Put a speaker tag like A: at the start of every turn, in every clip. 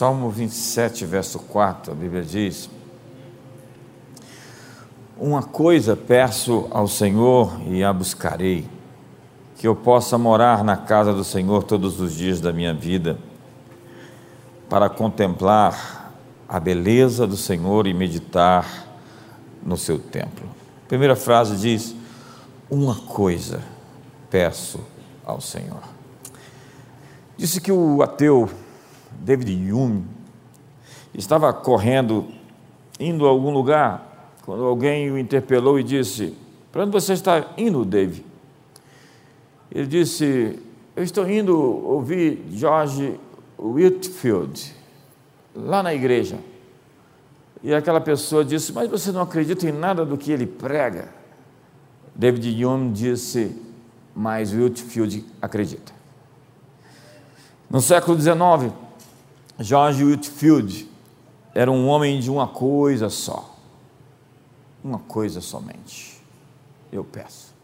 A: Salmo 27, verso 4, a Bíblia diz: Uma coisa peço ao Senhor e a buscarei, que eu possa morar na casa do Senhor todos os dias da minha vida, para contemplar a beleza do Senhor e meditar no seu templo. A primeira frase diz: Uma coisa peço ao Senhor. Disse que o ateu David Hume estava correndo, indo a algum lugar, quando alguém o interpelou e disse: Para onde você está indo, David? Ele disse: Eu estou indo ouvir George Whitfield, lá na igreja. E aquela pessoa disse: Mas você não acredita em nada do que ele prega? David Hume disse: Mas Whitfield acredita. No século XIX, George Whitfield era um homem de uma coisa só. Uma coisa somente. Eu peço.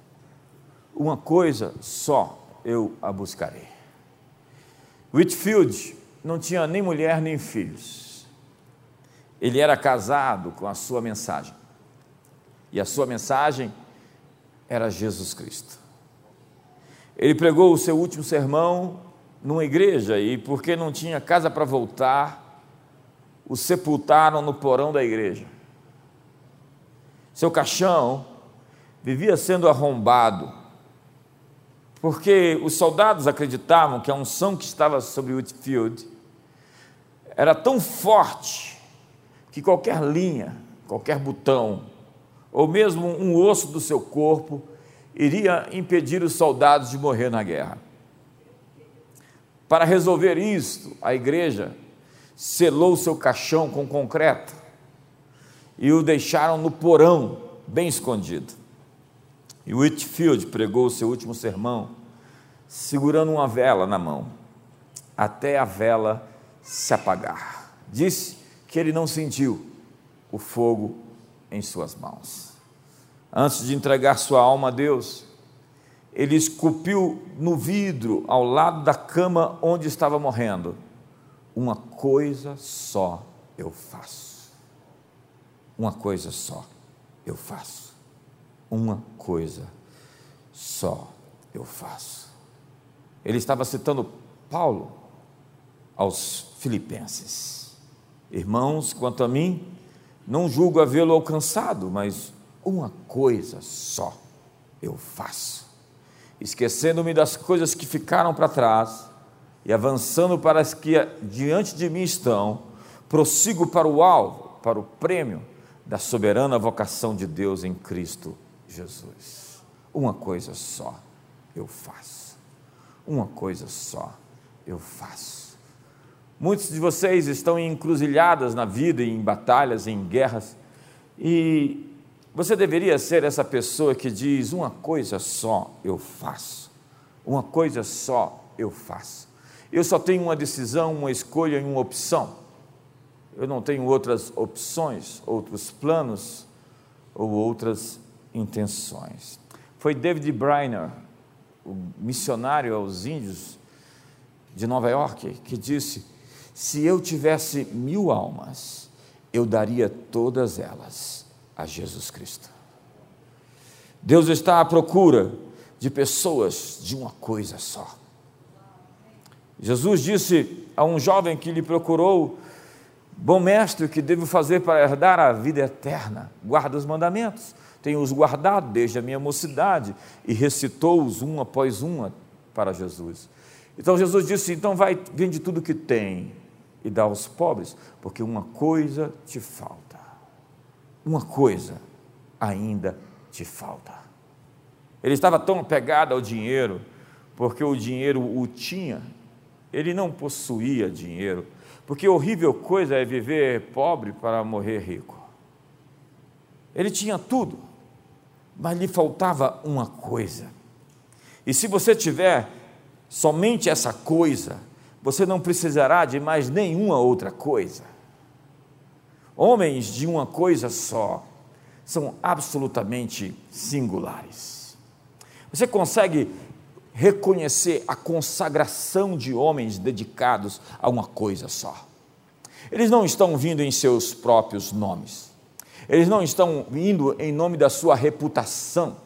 A: Uma coisa só eu a buscarei. Whitfield não tinha nem mulher nem filhos. Ele era casado com a sua mensagem. E a sua mensagem era Jesus Cristo. Ele pregou o seu último sermão numa igreja e, porque não tinha casa para voltar, o sepultaram no porão da igreja. Seu caixão vivia sendo arrombado, porque os soldados acreditavam que a unção que estava sobre Whitfield era tão forte que qualquer linha, qualquer botão, ou mesmo um osso do seu corpo, iria impedir os soldados de morrer na guerra. Para resolver isto, a igreja selou seu caixão com concreto e o deixaram no porão, bem escondido. E Whitfield pregou seu último sermão segurando uma vela na mão, até a vela se apagar. Disse que ele não sentiu o fogo em suas mãos. Antes de entregar sua alma a Deus, ele esculpiu no vidro, ao lado da cama onde estava morrendo: Uma coisa só eu faço. Uma coisa só eu faço. Uma coisa só eu faço. Ele estava citando Paulo aos Filipenses: Irmãos, quanto a mim, não julgo havê-lo alcançado, mas uma coisa só eu faço esquecendo-me das coisas que ficaram para trás e avançando para as que diante de mim estão, prossigo para o alvo, para o prêmio da soberana vocação de Deus em Cristo Jesus. Uma coisa só eu faço. Uma coisa só eu faço. Muitos de vocês estão encruzilhadas na vida, em batalhas, em guerras, e você deveria ser essa pessoa que diz: uma coisa só eu faço, uma coisa só eu faço. Eu só tenho uma decisão, uma escolha e uma opção. Eu não tenho outras opções, outros planos ou outras intenções. Foi David Briner, o missionário aos índios de Nova York, que disse: Se eu tivesse mil almas, eu daria todas elas a Jesus Cristo. Deus está à procura de pessoas de uma coisa só. Jesus disse a um jovem que lhe procurou: Bom mestre, o que devo fazer para herdar a vida eterna? Guarda os mandamentos. Tenho-os guardado desde a minha mocidade e recitou-os um após um para Jesus. Então Jesus disse: Então vai, vende tudo que tem e dá aos pobres, porque uma coisa te falta uma coisa ainda te falta. Ele estava tão apegado ao dinheiro, porque o dinheiro o tinha, ele não possuía dinheiro, porque horrível coisa é viver pobre para morrer rico. Ele tinha tudo, mas lhe faltava uma coisa. E se você tiver somente essa coisa, você não precisará de mais nenhuma outra coisa. Homens de uma coisa só são absolutamente singulares. Você consegue reconhecer a consagração de homens dedicados a uma coisa só. Eles não estão vindo em seus próprios nomes. Eles não estão vindo em nome da sua reputação.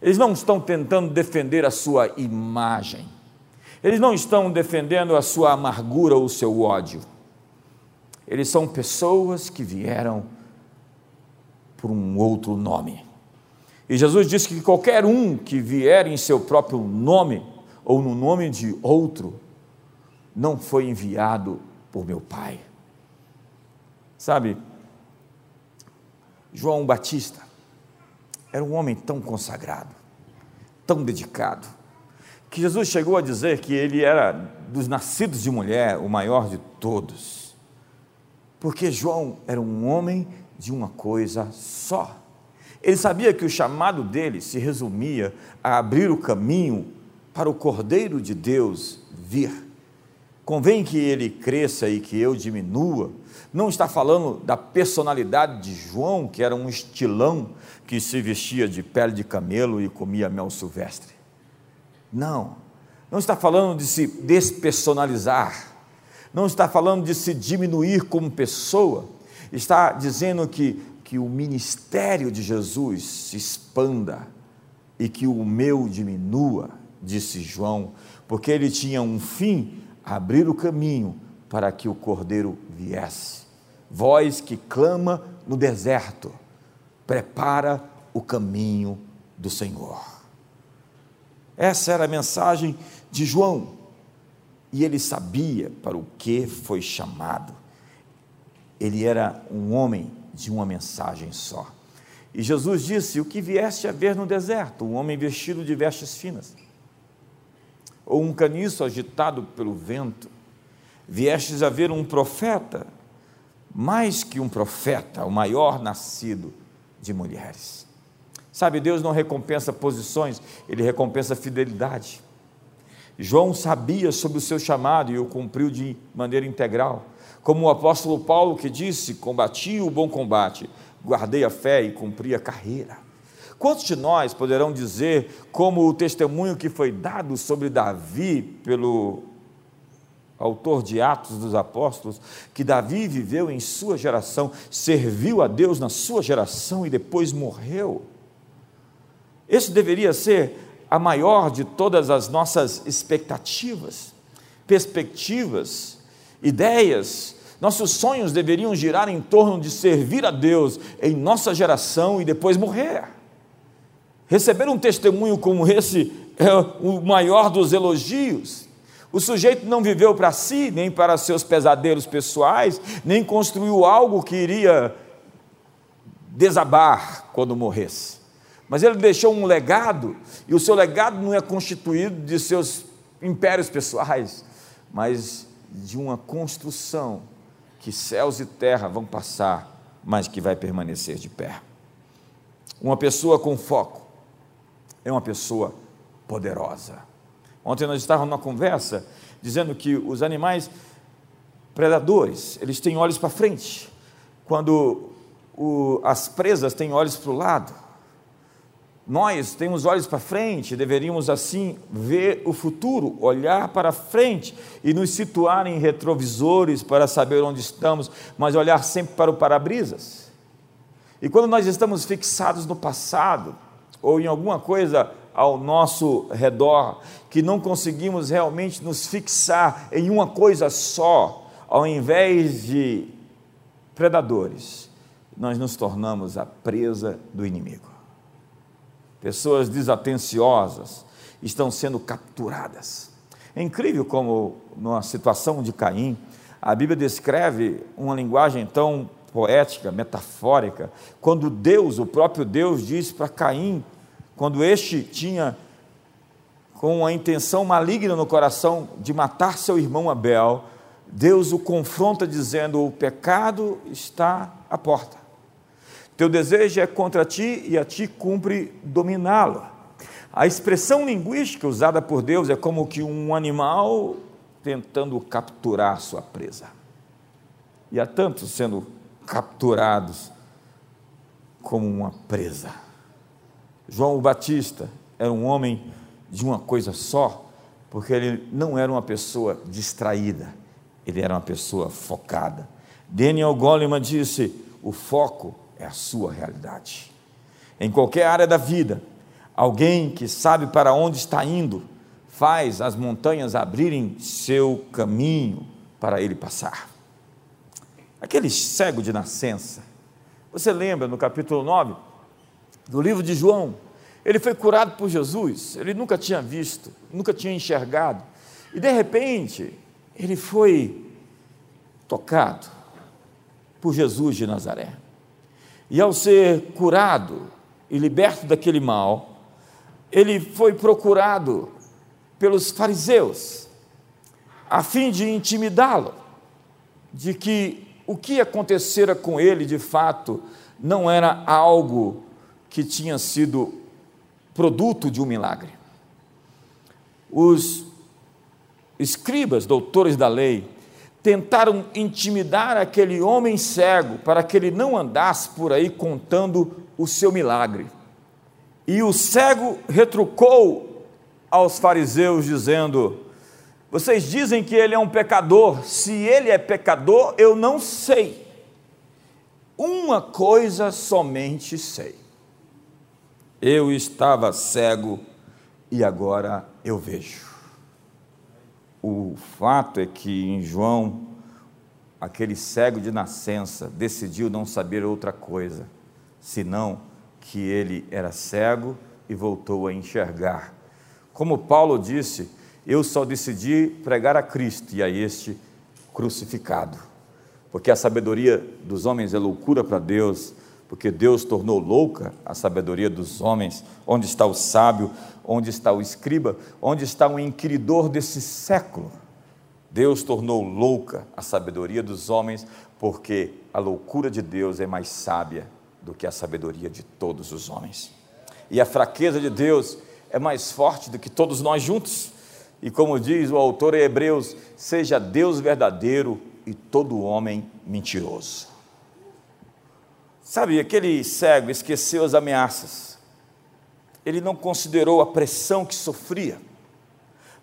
A: Eles não estão tentando defender a sua imagem. Eles não estão defendendo a sua amargura ou o seu ódio. Eles são pessoas que vieram por um outro nome. E Jesus disse que qualquer um que vier em seu próprio nome ou no nome de outro, não foi enviado por meu Pai. Sabe, João Batista era um homem tão consagrado, tão dedicado, que Jesus chegou a dizer que ele era dos nascidos de mulher o maior de todos, porque João era um homem de uma coisa só. Ele sabia que o chamado dele se resumia a abrir o caminho para o Cordeiro de Deus vir. Convém que ele cresça e que eu diminua. Não está falando da personalidade de João, que era um estilão que se vestia de pele de camelo e comia mel silvestre. Não, não está falando de se despersonalizar, não está falando de se diminuir como pessoa, está dizendo que, que o ministério de Jesus se expanda e que o meu diminua, disse João, porque ele tinha um fim abrir o caminho para que o cordeiro viesse. Voz que clama no deserto, prepara o caminho do Senhor. Essa era a mensagem de João. E ele sabia para o que foi chamado. Ele era um homem de uma mensagem só. E Jesus disse: O que vieste a ver no deserto? Um homem vestido de vestes finas ou um caniço agitado pelo vento. Viestes a ver um profeta, mais que um profeta, o maior nascido de mulheres. Sabe, Deus não recompensa posições, Ele recompensa fidelidade. João sabia sobre o seu chamado e o cumpriu de maneira integral. Como o apóstolo Paulo que disse: Combati o bom combate, guardei a fé e cumpri a carreira. Quantos de nós poderão dizer, como o testemunho que foi dado sobre Davi pelo autor de Atos dos Apóstolos, que Davi viveu em sua geração, serviu a Deus na sua geração e depois morreu? Esse deveria ser a maior de todas as nossas expectativas, perspectivas, ideias. Nossos sonhos deveriam girar em torno de servir a Deus em nossa geração e depois morrer. Receber um testemunho como esse é o maior dos elogios. O sujeito não viveu para si, nem para seus pesadelos pessoais, nem construiu algo que iria desabar quando morresse. Mas ele deixou um legado, e o seu legado não é constituído de seus impérios pessoais, mas de uma construção que céus e terra vão passar, mas que vai permanecer de pé. Uma pessoa com foco, é uma pessoa poderosa. Ontem nós estávamos numa conversa dizendo que os animais predadores, eles têm olhos para frente, quando o, as presas têm olhos para o lado. Nós temos olhos para frente, deveríamos assim ver o futuro, olhar para frente e nos situar em retrovisores para saber onde estamos, mas olhar sempre para o para-brisas. E quando nós estamos fixados no passado, ou em alguma coisa ao nosso redor, que não conseguimos realmente nos fixar em uma coisa só, ao invés de predadores, nós nos tornamos a presa do inimigo. Pessoas desatenciosas estão sendo capturadas. É incrível como, numa situação de Caim, a Bíblia descreve uma linguagem tão poética, metafórica, quando Deus, o próprio Deus, diz para Caim quando este tinha com a intenção maligna no coração de matar seu irmão Abel, Deus o confronta dizendo: O pecado está à porta. Teu desejo é contra ti e a ti cumpre dominá-lo. A expressão linguística usada por Deus é como que um animal tentando capturar sua presa. E há tantos sendo capturados como uma presa. João Batista era um homem de uma coisa só, porque ele não era uma pessoa distraída, ele era uma pessoa focada. Daniel Goleman disse: o foco é a sua realidade. Em qualquer área da vida, alguém que sabe para onde está indo, faz as montanhas abrirem seu caminho para ele passar. Aquele cego de nascença, você lembra no capítulo 9 do livro de João? Ele foi curado por Jesus, ele nunca tinha visto, nunca tinha enxergado, e de repente, ele foi tocado por Jesus de Nazaré. E ao ser curado e liberto daquele mal, ele foi procurado pelos fariseus, a fim de intimidá-lo, de que o que acontecera com ele de fato não era algo que tinha sido produto de um milagre. Os escribas, doutores da lei, tentaram intimidar aquele homem cego para que ele não andasse por aí contando o seu milagre. E o cego retrucou aos fariseus, dizendo: Vocês dizem que ele é um pecador, se ele é pecador, eu não sei. Uma coisa somente sei. Eu estava cego e agora eu vejo. O fato é que em João, aquele cego de nascença decidiu não saber outra coisa, senão que ele era cego e voltou a enxergar. Como Paulo disse, eu só decidi pregar a Cristo e a este crucificado. Porque a sabedoria dos homens é loucura para Deus, porque Deus tornou louca a sabedoria dos homens. Onde está o sábio? Onde está o escriba? Onde está o inquiridor desse século? Deus tornou louca a sabedoria dos homens, porque a loucura de Deus é mais sábia do que a sabedoria de todos os homens. E a fraqueza de Deus é mais forte do que todos nós juntos. E como diz o autor em Hebreus, seja Deus verdadeiro e todo homem mentiroso. Sabe, aquele cego esqueceu as ameaças, ele não considerou a pressão que sofria,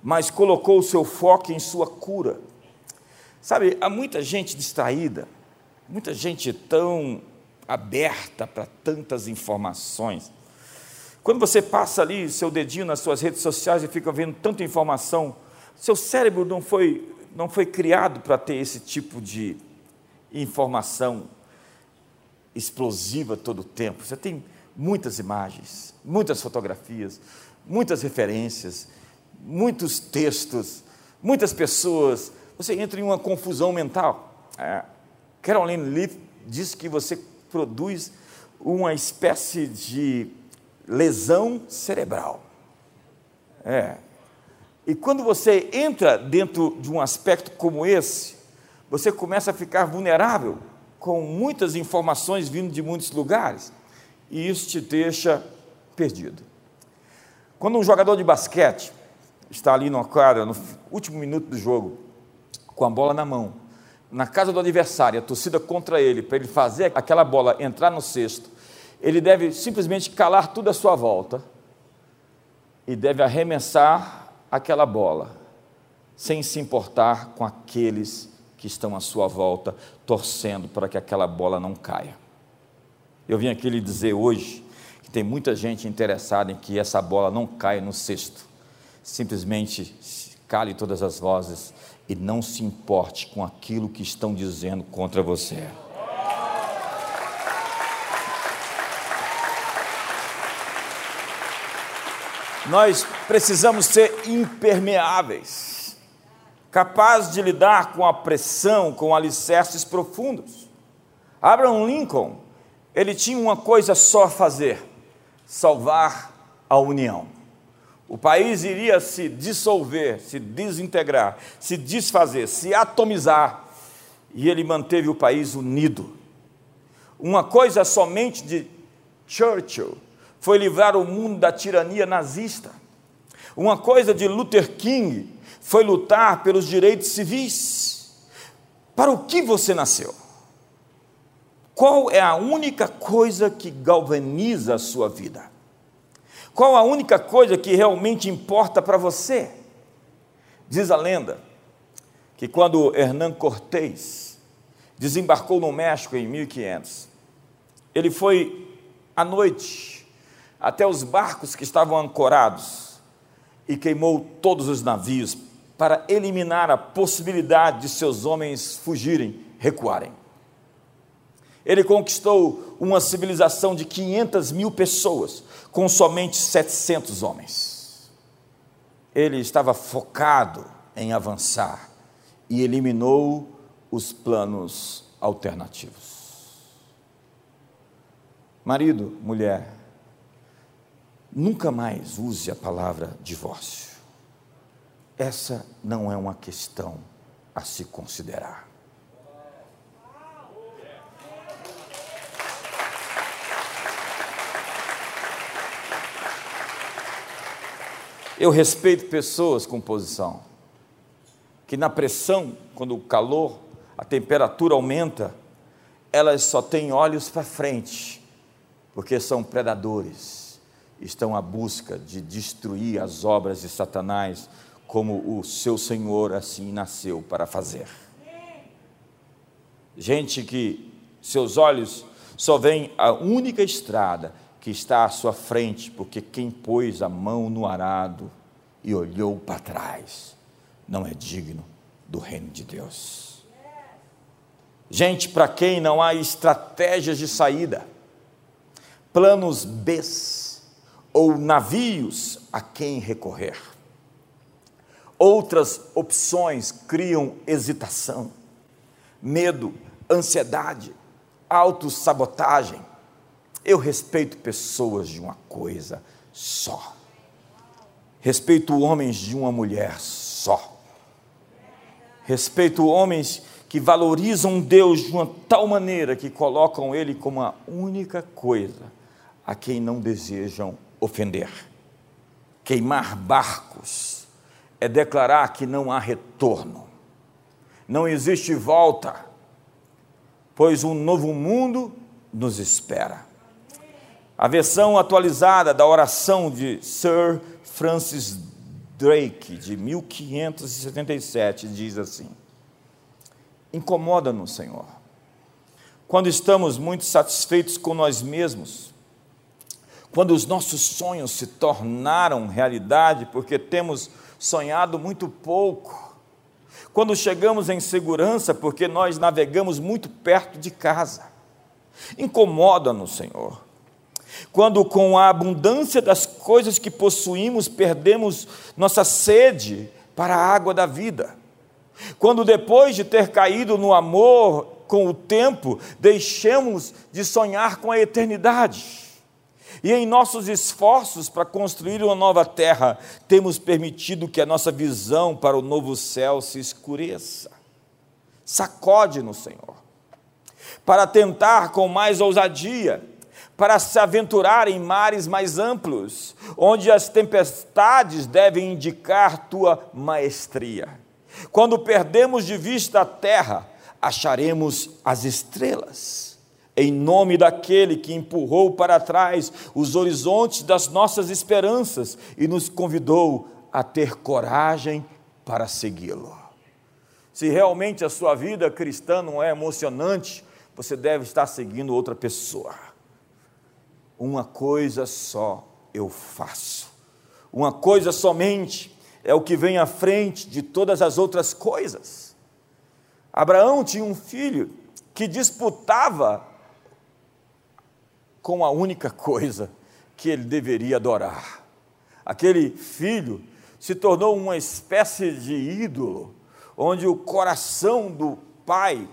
A: mas colocou o seu foco em sua cura. Sabe, há muita gente distraída, muita gente tão aberta para tantas informações. Quando você passa ali seu dedinho nas suas redes sociais e fica vendo tanta informação, seu cérebro não foi, não foi criado para ter esse tipo de informação explosiva todo o tempo. Você tem muitas imagens, muitas fotografias, muitas referências, muitos textos, muitas pessoas. Você entra em uma confusão mental. É. Caroline Leaf diz que você produz uma espécie de lesão cerebral. É. E quando você entra dentro de um aspecto como esse, você começa a ficar vulnerável com muitas informações vindo de muitos lugares, e isso te deixa perdido. Quando um jogador de basquete está ali no quadra, no último minuto do jogo, com a bola na mão, na casa do adversário, a torcida contra ele, para ele fazer aquela bola entrar no cesto, ele deve simplesmente calar tudo à sua volta e deve arremessar aquela bola, sem se importar com aqueles que estão à sua volta, torcendo para que aquela bola não caia. Eu vim aqui lhe dizer hoje que tem muita gente interessada em que essa bola não caia no cesto. Simplesmente cale todas as vozes e não se importe com aquilo que estão dizendo contra você. Nós precisamos ser impermeáveis capaz de lidar com a pressão, com alicerces profundos. Abraham Lincoln, ele tinha uma coisa só a fazer: salvar a união. O país iria se dissolver, se desintegrar, se desfazer, se atomizar, e ele manteve o país unido. Uma coisa somente de Churchill foi livrar o mundo da tirania nazista. Uma coisa de Luther King foi lutar pelos direitos civis. Para o que você nasceu? Qual é a única coisa que galvaniza a sua vida? Qual a única coisa que realmente importa para você? Diz a lenda que quando Hernán Cortés desembarcou no México em 1500, ele foi à noite até os barcos que estavam ancorados e queimou todos os navios para eliminar a possibilidade de seus homens fugirem, recuarem. Ele conquistou uma civilização de 500 mil pessoas, com somente 700 homens. Ele estava focado em avançar e eliminou os planos alternativos. Marido, mulher, nunca mais use a palavra divórcio. Essa não é uma questão a se considerar. Eu respeito pessoas com posição, que na pressão, quando o calor, a temperatura aumenta, elas só têm olhos para frente, porque são predadores, estão à busca de destruir as obras de Satanás, como o seu Senhor assim nasceu para fazer. Gente que seus olhos só veem a única estrada que está à sua frente, porque quem pôs a mão no arado e olhou para trás não é digno do reino de Deus. Gente para quem não há estratégias de saída, planos B ou navios a quem recorrer. Outras opções criam hesitação, medo, ansiedade, autossabotagem, eu respeito pessoas de uma coisa só. Respeito homens de uma mulher só. Respeito homens que valorizam Deus de uma tal maneira que colocam Ele como a única coisa a quem não desejam ofender. Queimar barcos é declarar que não há retorno, não existe volta, pois um novo mundo nos espera. A versão atualizada da oração de Sir Francis Drake, de 1577, diz assim: Incomoda-nos, Senhor, quando estamos muito satisfeitos com nós mesmos, quando os nossos sonhos se tornaram realidade porque temos sonhado muito pouco, quando chegamos em segurança porque nós navegamos muito perto de casa. Incomoda-nos, Senhor quando, com a abundância das coisas que possuímos, perdemos nossa sede para a água da vida. Quando, depois de ter caído no amor com o tempo, deixamos de sonhar com a eternidade. E em nossos esforços para construir uma nova terra, temos permitido que a nossa visão para o novo céu se escureça. Sacode-nos, Senhor, para tentar com mais ousadia para se aventurar em mares mais amplos, onde as tempestades devem indicar tua maestria. Quando perdemos de vista a terra, acharemos as estrelas. Em nome daquele que empurrou para trás os horizontes das nossas esperanças e nos convidou a ter coragem para segui-lo. Se realmente a sua vida cristã não é emocionante, você deve estar seguindo outra pessoa uma coisa só eu faço. Uma coisa somente é o que vem à frente de todas as outras coisas. Abraão tinha um filho que disputava com a única coisa que ele deveria adorar. Aquele filho se tornou uma espécie de ídolo, onde o coração do pai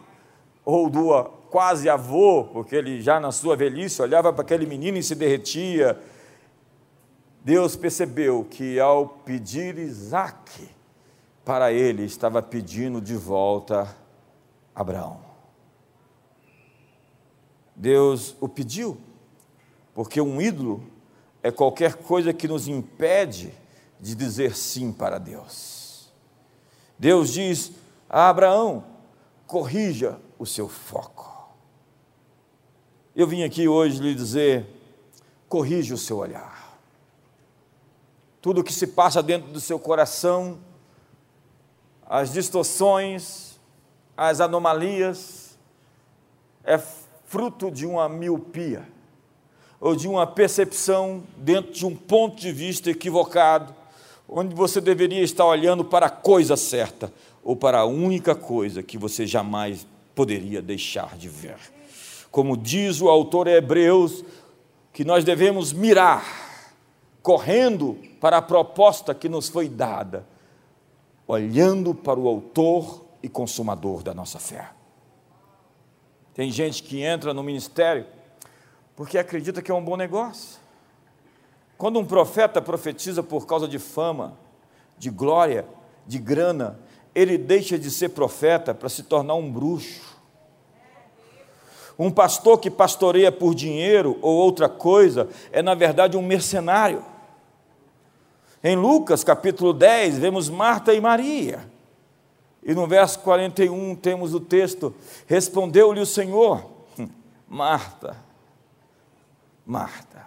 A: ou do quase avô, porque ele já na sua velhice olhava para aquele menino e se derretia. Deus percebeu que ao pedir Isaac para ele, estava pedindo de volta Abraão. Deus o pediu, porque um ídolo é qualquer coisa que nos impede de dizer sim para Deus. Deus diz a Abraão: corrija o seu foco. Eu vim aqui hoje lhe dizer: corrija o seu olhar. Tudo que se passa dentro do seu coração, as distorções, as anomalias, é fruto de uma miopia ou de uma percepção dentro de um ponto de vista equivocado, onde você deveria estar olhando para a coisa certa ou para a única coisa que você jamais poderia deixar de ver. Como diz o autor Hebreus, que nós devemos mirar, correndo para a proposta que nos foi dada, olhando para o autor e consumador da nossa fé. Tem gente que entra no ministério porque acredita que é um bom negócio. Quando um profeta profetiza por causa de fama, de glória, de grana, ele deixa de ser profeta para se tornar um bruxo. Um pastor que pastoreia por dinheiro ou outra coisa é, na verdade, um mercenário. Em Lucas capítulo 10, vemos Marta e Maria. E no verso 41 temos o texto: Respondeu-lhe o Senhor, Marta, Marta,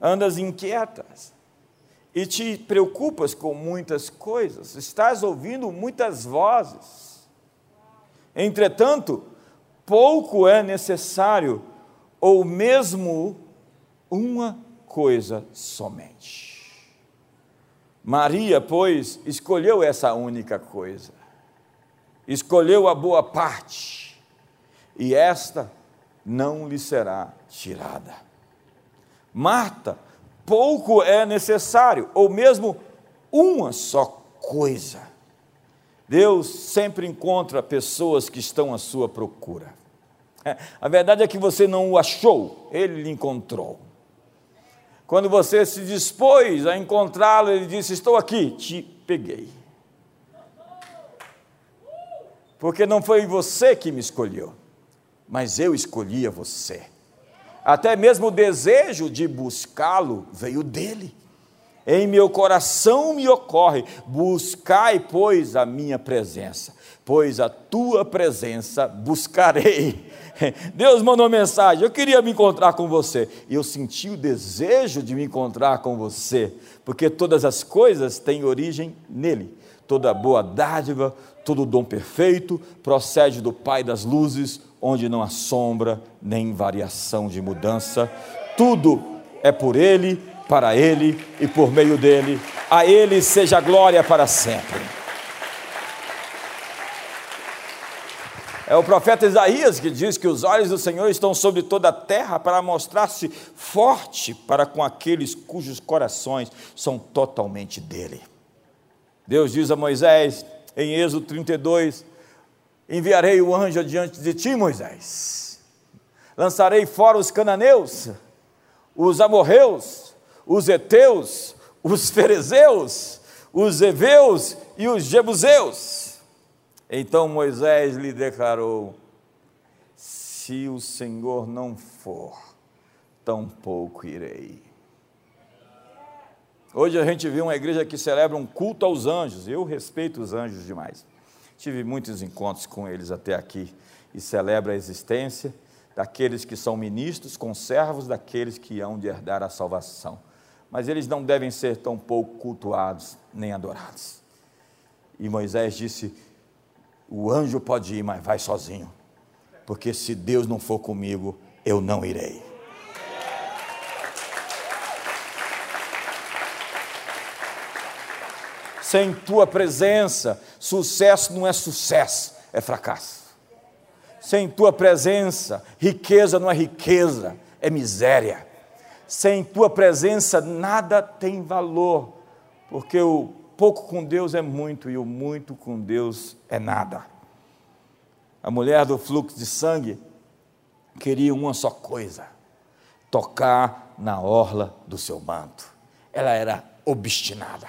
A: andas inquietas e te preocupas com muitas coisas, estás ouvindo muitas vozes. Entretanto, pouco é necessário, ou mesmo uma coisa somente. Maria, pois, escolheu essa única coisa, escolheu a boa parte, e esta não lhe será tirada. Marta, pouco é necessário, ou mesmo uma só coisa. Deus sempre encontra pessoas que estão à sua procura. A verdade é que você não o achou, ele lhe encontrou. Quando você se dispôs a encontrá-lo, ele disse: Estou aqui, te peguei. Porque não foi você que me escolheu, mas eu escolhi a você. Até mesmo o desejo de buscá-lo veio dele. Em meu coração me ocorre: buscai, pois, a minha presença, pois a tua presença buscarei. Deus mandou mensagem: eu queria me encontrar com você, e eu senti o desejo de me encontrar com você, porque todas as coisas têm origem nele, toda boa dádiva, todo dom perfeito procede do Pai das luzes, onde não há sombra nem variação de mudança. Tudo é por Ele, para Ele e por meio dele. A Ele seja glória para sempre. É o profeta Isaías que diz que os olhos do Senhor estão sobre toda a terra para mostrar-se forte para com aqueles cujos corações são totalmente dele. Deus diz a Moisés em Êxodo 32: enviarei o anjo adiante de ti, Moisés. Lançarei fora os cananeus, os amorreus, os heteus, os ferezeus, os heveus e os jebuseus. Então Moisés lhe declarou: Se o Senhor não for, tampouco irei. Hoje a gente vê uma igreja que celebra um culto aos anjos. Eu respeito os anjos demais. Tive muitos encontros com eles até aqui e celebro a existência daqueles que são ministros, conservos daqueles que hão de herdar a salvação. Mas eles não devem ser tão pouco cultuados nem adorados. E Moisés disse: O anjo pode ir, mas vai sozinho, porque se Deus não for comigo, eu não irei. Sem tua presença, sucesso não é sucesso, é fracasso. Sem tua presença, riqueza não é riqueza, é miséria. Sem tua presença, nada tem valor, porque o pouco com Deus é muito e o muito com Deus é nada. A mulher do fluxo de sangue queria uma só coisa: tocar na orla do seu manto. Ela era obstinada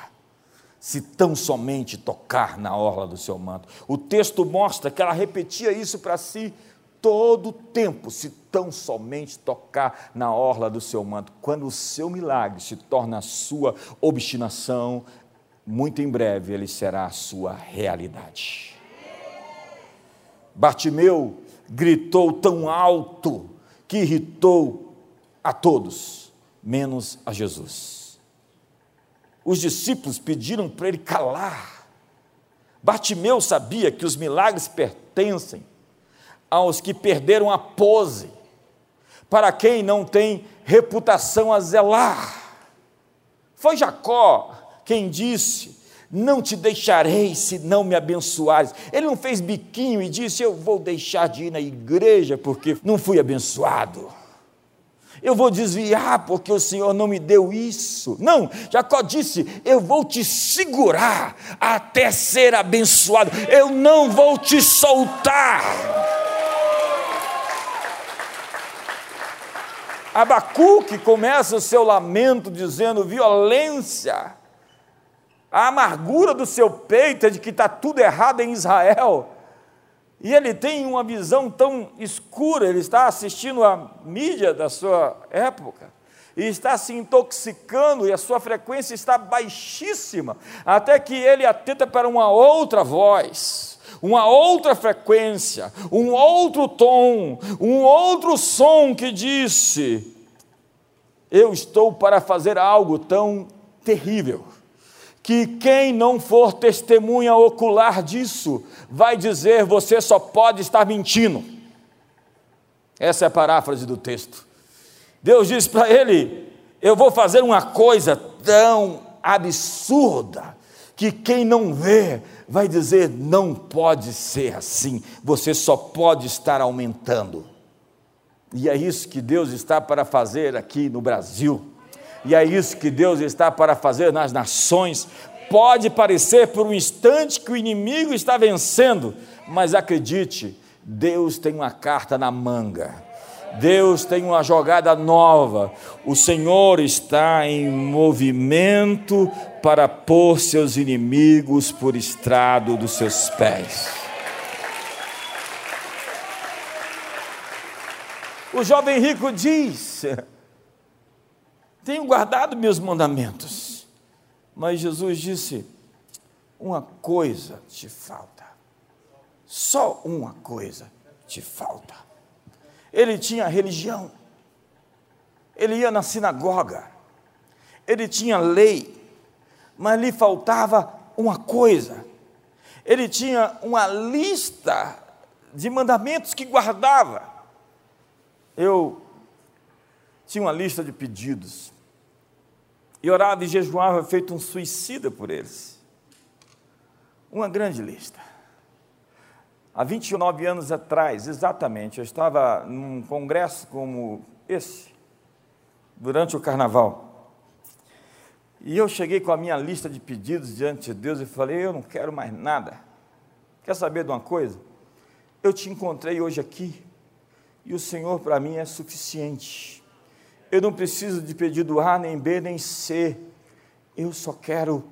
A: se tão somente tocar na orla do seu manto. O texto mostra que ela repetia isso para si todo o tempo, se tão somente tocar na orla do seu manto. Quando o seu milagre se torna a sua obstinação, muito em breve ele será a sua realidade. Bartimeu gritou tão alto que irritou a todos, menos a Jesus. Os discípulos pediram para ele calar, Bartimeu sabia que os milagres pertencem aos que perderam a pose, para quem não tem reputação a zelar. Foi Jacó quem disse: Não te deixarei se não me abençoares. Ele não fez biquinho e disse: Eu vou deixar de ir na igreja porque não fui abençoado. Eu vou desviar porque o Senhor não me deu isso. Não, Jacó disse: Eu vou te segurar até ser abençoado. Eu não vou te soltar. Abacuque começa o seu lamento dizendo: violência, a amargura do seu peito é de que está tudo errado em Israel. E ele tem uma visão tão escura, ele está assistindo a mídia da sua época, e está se intoxicando, e a sua frequência está baixíssima, até que ele atenta para uma outra voz, uma outra frequência, um outro tom, um outro som que disse: Eu estou para fazer algo tão terrível que quem não for testemunha ocular disso vai dizer você só pode estar mentindo. Essa é a paráfrase do texto. Deus diz para ele: Eu vou fazer uma coisa tão absurda que quem não vê vai dizer: Não pode ser assim, você só pode estar aumentando. E é isso que Deus está para fazer aqui no Brasil e é isso que Deus está para fazer nas nações. Pode parecer por um instante que o inimigo está vencendo, mas acredite, Deus tem uma carta na manga. Deus tem uma jogada nova. O Senhor está em movimento para pôr seus inimigos por estrado dos seus pés. O jovem rico diz: tenho guardado meus mandamentos. Mas Jesus disse: Uma coisa te falta. Só uma coisa te falta. Ele tinha religião. Ele ia na sinagoga. Ele tinha lei. Mas lhe faltava uma coisa. Ele tinha uma lista de mandamentos que guardava. Eu tinha uma lista de pedidos e orava e jejuava feito um suicida por eles. Uma grande lista. Há 29 anos atrás, exatamente, eu estava num congresso como esse, durante o carnaval. E eu cheguei com a minha lista de pedidos diante de Deus e falei: Eu não quero mais nada. Quer saber de uma coisa? Eu te encontrei hoje aqui e o Senhor para mim é suficiente. Eu não preciso de pedido A, nem B, nem C. Eu só quero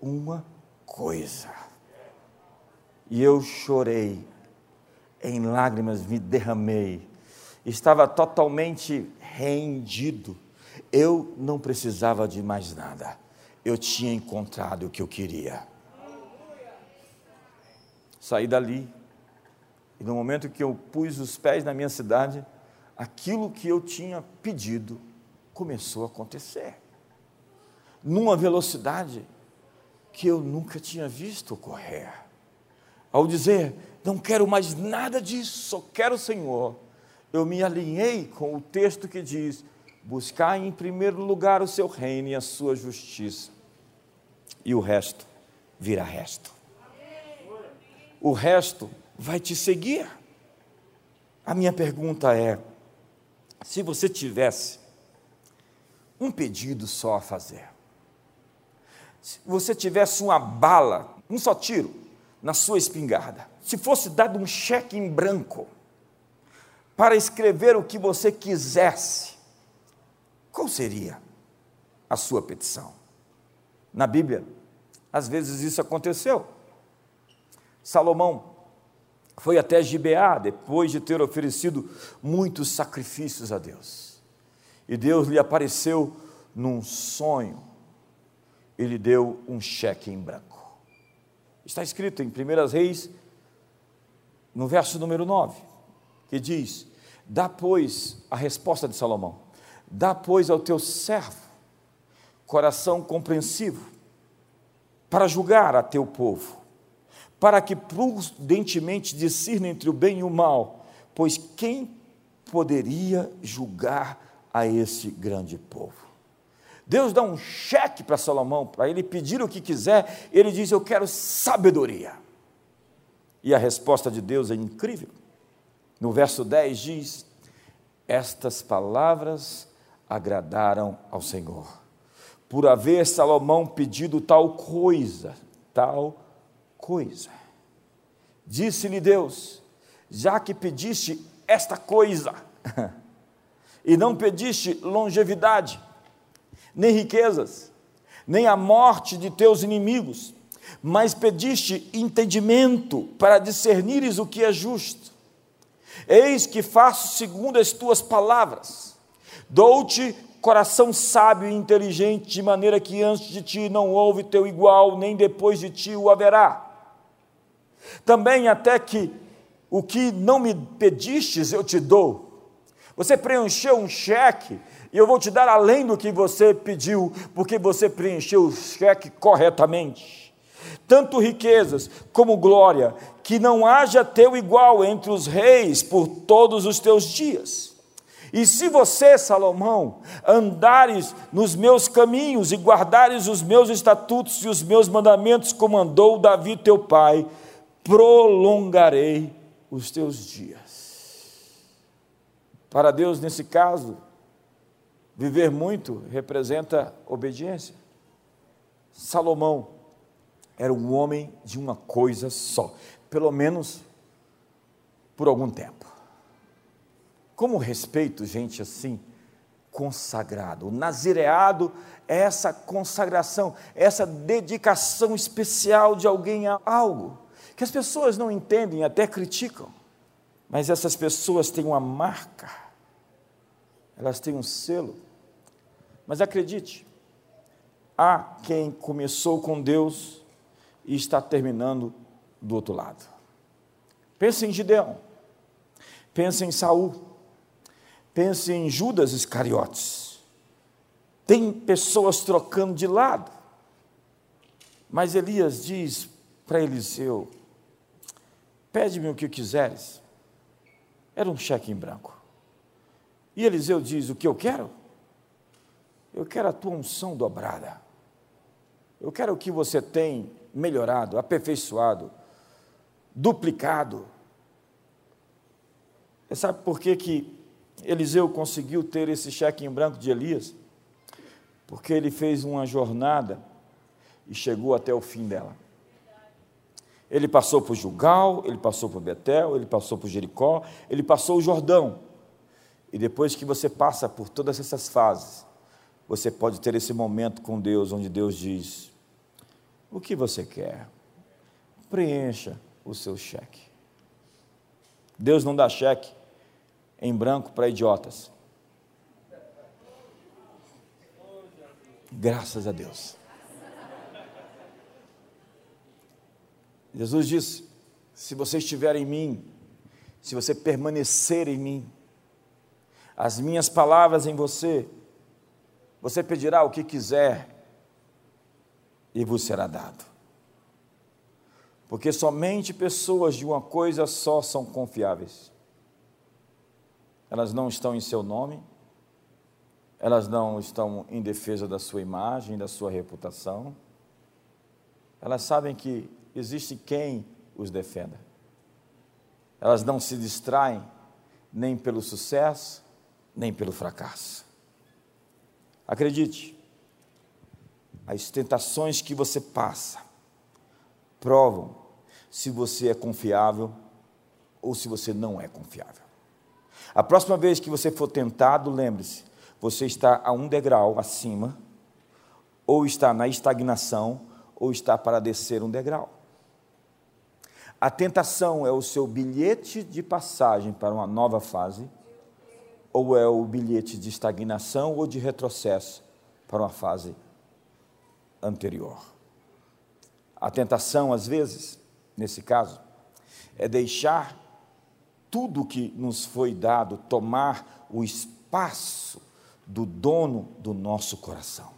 A: uma coisa. E eu chorei, em lágrimas me derramei, estava totalmente rendido. Eu não precisava de mais nada. Eu tinha encontrado o que eu queria. Saí dali, e no momento que eu pus os pés na minha cidade, aquilo que eu tinha pedido começou a acontecer, numa velocidade que eu nunca tinha visto ocorrer. Ao dizer, não quero mais nada disso, só quero o Senhor, eu me alinhei com o texto que diz: buscar em primeiro lugar o seu reino e a sua justiça, e o resto virá resto. O resto vai te seguir. A minha pergunta é: se você tivesse um pedido só a fazer, se você tivesse uma bala, um só tiro na sua espingarda, se fosse dado um cheque em branco para escrever o que você quisesse, qual seria a sua petição? Na Bíblia, às vezes isso aconteceu. Salomão foi até Gibeá, depois de ter oferecido muitos sacrifícios a Deus. E Deus lhe apareceu num sonho e lhe deu um cheque em branco. Está escrito em 1 Reis, no verso número 9, que diz: Dá, pois, a resposta de Salomão, dá, pois, ao teu servo coração compreensivo, para julgar a teu povo, para que prudentemente discirna entre o bem e o mal, pois quem poderia julgar a esse grande povo? Deus dá um cheque para Salomão, para ele pedir o que quiser, ele diz: Eu quero sabedoria. E a resposta de Deus é incrível. No verso 10 diz: Estas palavras agradaram ao Senhor, por haver Salomão pedido tal coisa, tal coisa. Disse-lhe Deus: Já que pediste esta coisa, e não pediste longevidade, nem riquezas, nem a morte de teus inimigos, mas pediste entendimento para discernires o que é justo. Eis que faço segundo as tuas palavras. Dou-te coração sábio e inteligente, de maneira que antes de ti não houve teu igual, nem depois de ti o haverá. Também até que o que não me pedistes eu te dou. Você preencheu um cheque e eu vou te dar além do que você pediu, porque você preencheu o cheque corretamente. Tanto riquezas como glória, que não haja teu igual entre os reis por todos os teus dias. E se você, Salomão, andares nos meus caminhos e guardares os meus estatutos e os meus mandamentos, como andou Davi teu pai, prolongarei os teus dias. Para Deus, nesse caso, Viver muito representa obediência. Salomão era um homem de uma coisa só, pelo menos por algum tempo. Como respeito gente assim, consagrado. O nazireado é essa consagração, essa dedicação especial de alguém a algo que as pessoas não entendem, até criticam, mas essas pessoas têm uma marca elas têm um selo. Mas acredite, há quem começou com Deus e está terminando do outro lado. Pense em Gideão, pense em Saul, pense em Judas Iscariotes. Tem pessoas trocando de lado. Mas Elias diz para Eliseu: Pede-me o que quiseres. Era um cheque em branco. E Eliseu diz: O que eu quero? Eu quero a tua unção dobrada. Eu quero o que você tem melhorado, aperfeiçoado, duplicado. Você sabe por que, que Eliseu conseguiu ter esse cheque em branco de Elias? Porque ele fez uma jornada e chegou até o fim dela. Ele passou por Jugal, ele passou por Betel, ele passou por Jericó, ele passou o Jordão. E depois que você passa por todas essas fases, você pode ter esse momento com Deus, onde Deus diz: O que você quer? Preencha o seu cheque. Deus não dá cheque em branco para idiotas. Graças a Deus. Jesus disse: Se você estiver em mim, se você permanecer em mim, as minhas palavras em você, você pedirá o que quiser e vos será dado. Porque somente pessoas de uma coisa só são confiáveis. Elas não estão em seu nome, elas não estão em defesa da sua imagem, da sua reputação. Elas sabem que existe quem os defenda. Elas não se distraem nem pelo sucesso, nem pelo fracasso. Acredite, as tentações que você passa provam se você é confiável ou se você não é confiável. A próxima vez que você for tentado, lembre-se, você está a um degrau acima, ou está na estagnação, ou está para descer um degrau. A tentação é o seu bilhete de passagem para uma nova fase ou é o bilhete de estagnação ou de retrocesso para uma fase anterior. A tentação, às vezes, nesse caso, é deixar tudo que nos foi dado tomar o espaço do dono do nosso coração.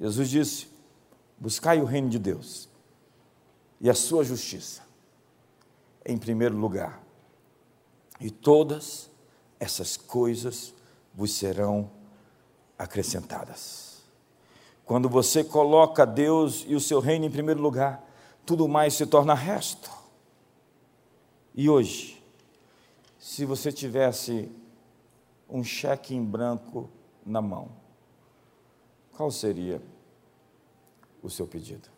A: Jesus disse: Buscai o reino de Deus e a sua justiça em primeiro lugar, e todas essas coisas vos serão acrescentadas. Quando você coloca Deus e o seu reino em primeiro lugar, tudo mais se torna resto. E hoje, se você tivesse um cheque em branco na mão, qual seria o seu pedido?